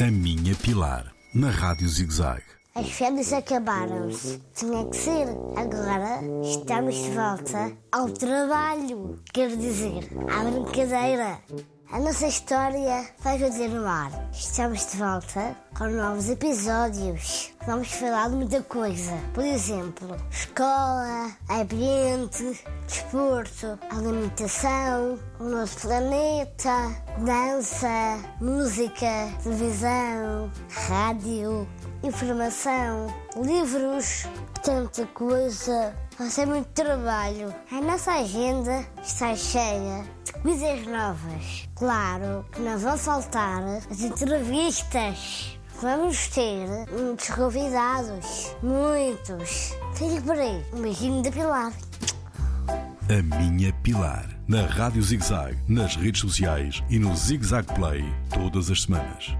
A Minha Pilar, na Rádio ZigZag. As férias acabaram-se. Tinha que ser. Agora estamos de volta ao trabalho. Quero dizer, à brincadeira. A nossa história vai continuar. Estamos de volta com novos episódios. Vamos falar de muita coisa. Por exemplo, escola, ambiente, desporto, alimentação, o nosso planeta, dança, música, televisão, rádio, informação, livros, tanta coisa. Vai ser muito trabalho. A nossa agenda está cheia de coisas novas. Claro que não vão faltar as entrevistas. Vamos ter muitos convidados. Muitos. Fique por aí. Um beijinho da Pilar. A Minha Pilar, na Rádio ZigZag, nas redes sociais e no ZigZag Play, todas as semanas.